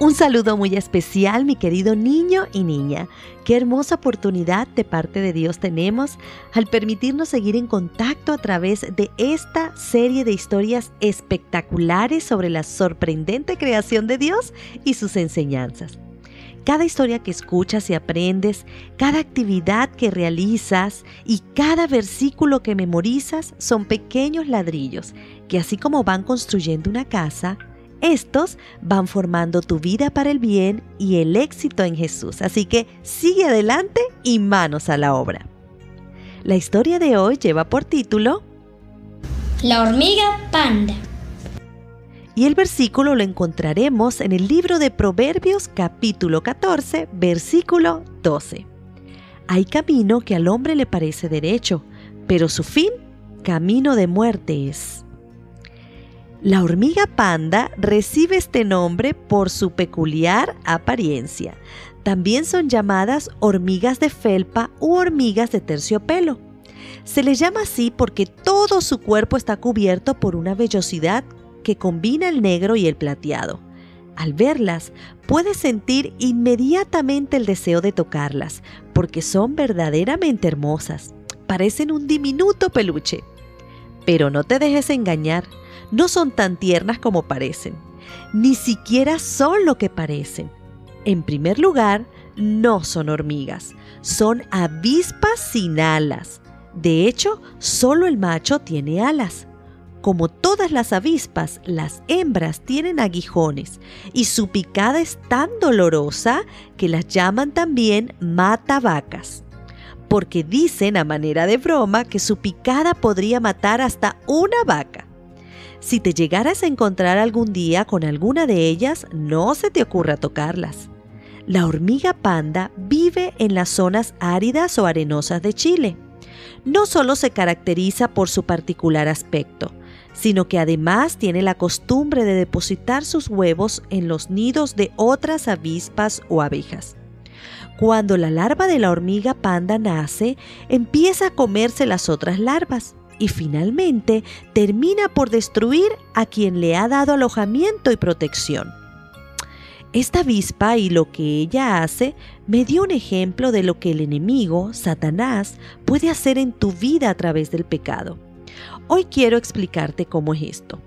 Un saludo muy especial, mi querido niño y niña. Qué hermosa oportunidad de parte de Dios tenemos al permitirnos seguir en contacto a través de esta serie de historias espectaculares sobre la sorprendente creación de Dios y sus enseñanzas. Cada historia que escuchas y aprendes, cada actividad que realizas y cada versículo que memorizas son pequeños ladrillos que así como van construyendo una casa, estos van formando tu vida para el bien y el éxito en Jesús. Así que sigue adelante y manos a la obra. La historia de hoy lleva por título La hormiga panda. Y el versículo lo encontraremos en el libro de Proverbios capítulo 14, versículo 12. Hay camino que al hombre le parece derecho, pero su fin camino de muerte es. La hormiga panda recibe este nombre por su peculiar apariencia. También son llamadas hormigas de felpa u hormigas de terciopelo. Se les llama así porque todo su cuerpo está cubierto por una vellosidad que combina el negro y el plateado. Al verlas, puedes sentir inmediatamente el deseo de tocarlas, porque son verdaderamente hermosas. Parecen un diminuto peluche. Pero no te dejes engañar no son tan tiernas como parecen. Ni siquiera son lo que parecen. En primer lugar, no son hormigas, son avispas sin alas. De hecho, solo el macho tiene alas. Como todas las avispas, las hembras tienen aguijones y su picada es tan dolorosa que las llaman también matavacas, porque dicen a manera de broma que su picada podría matar hasta una vaca. Si te llegaras a encontrar algún día con alguna de ellas, no se te ocurra tocarlas. La hormiga panda vive en las zonas áridas o arenosas de Chile. No solo se caracteriza por su particular aspecto, sino que además tiene la costumbre de depositar sus huevos en los nidos de otras avispas o abejas. Cuando la larva de la hormiga panda nace, empieza a comerse las otras larvas y finalmente termina por destruir a quien le ha dado alojamiento y protección. Esta avispa y lo que ella hace me dio un ejemplo de lo que el enemigo, Satanás, puede hacer en tu vida a través del pecado. Hoy quiero explicarte cómo es esto.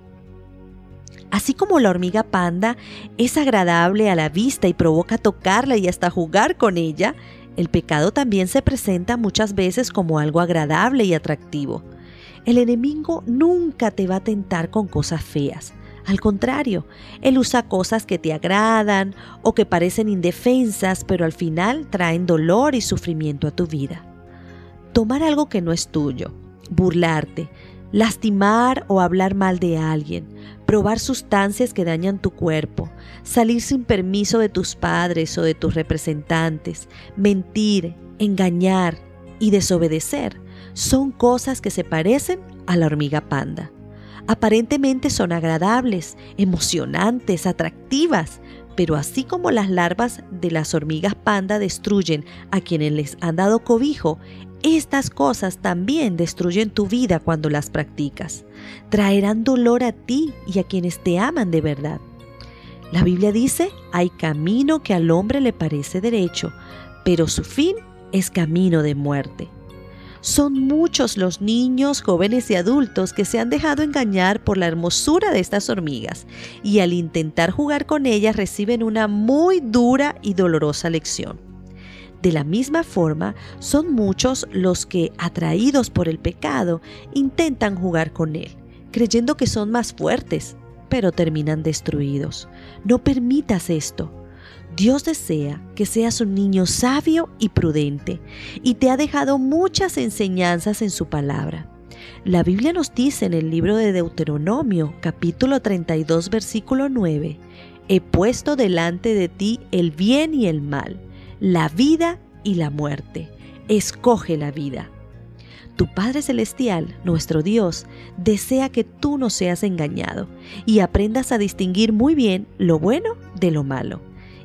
Así como la hormiga panda es agradable a la vista y provoca tocarla y hasta jugar con ella, el pecado también se presenta muchas veces como algo agradable y atractivo. El enemigo nunca te va a tentar con cosas feas. Al contrario, él usa cosas que te agradan o que parecen indefensas, pero al final traen dolor y sufrimiento a tu vida. Tomar algo que no es tuyo, burlarte, lastimar o hablar mal de alguien, probar sustancias que dañan tu cuerpo, salir sin permiso de tus padres o de tus representantes, mentir, engañar y desobedecer son cosas que se parecen a la hormiga panda. Aparentemente son agradables, emocionantes, atractivas, pero así como las larvas de las hormigas panda destruyen a quienes les han dado cobijo, estas cosas también destruyen tu vida cuando las practicas. Traerán dolor a ti y a quienes te aman de verdad. La Biblia dice, hay camino que al hombre le parece derecho, pero su fin es camino de muerte. Son muchos los niños, jóvenes y adultos que se han dejado engañar por la hermosura de estas hormigas y al intentar jugar con ellas reciben una muy dura y dolorosa lección. De la misma forma, son muchos los que, atraídos por el pecado, intentan jugar con él, creyendo que son más fuertes, pero terminan destruidos. No permitas esto. Dios desea que seas un niño sabio y prudente y te ha dejado muchas enseñanzas en su palabra. La Biblia nos dice en el libro de Deuteronomio capítulo 32 versículo 9, He puesto delante de ti el bien y el mal, la vida y la muerte. Escoge la vida. Tu Padre Celestial, nuestro Dios, desea que tú no seas engañado y aprendas a distinguir muy bien lo bueno de lo malo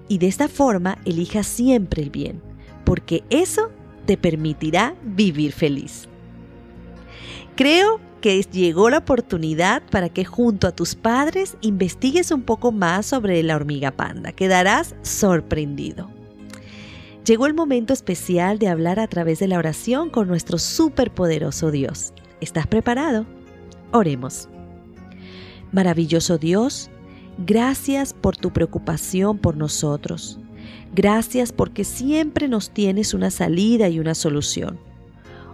y de esta forma elija siempre el bien, porque eso te permitirá vivir feliz. Creo que llegó la oportunidad para que junto a tus padres investigues un poco más sobre la hormiga panda. Quedarás sorprendido. Llegó el momento especial de hablar a través de la oración con nuestro superpoderoso Dios. ¿Estás preparado? Oremos. Maravilloso Dios, gracias por tu preocupación por nosotros. Gracias porque siempre nos tienes una salida y una solución.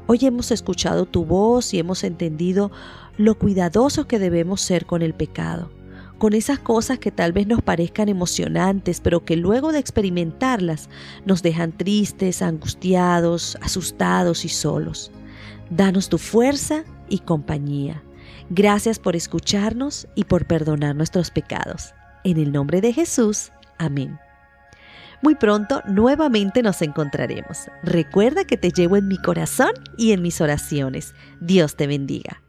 Hoy hemos escuchado tu voz y hemos entendido lo cuidadosos que debemos ser con el pecado, con esas cosas que tal vez nos parezcan emocionantes, pero que luego de experimentarlas nos dejan tristes, angustiados, asustados y solos. Danos tu fuerza y compañía. Gracias por escucharnos y por perdonar nuestros pecados. En el nombre de Jesús. Amén. Muy pronto nuevamente nos encontraremos. Recuerda que te llevo en mi corazón y en mis oraciones. Dios te bendiga.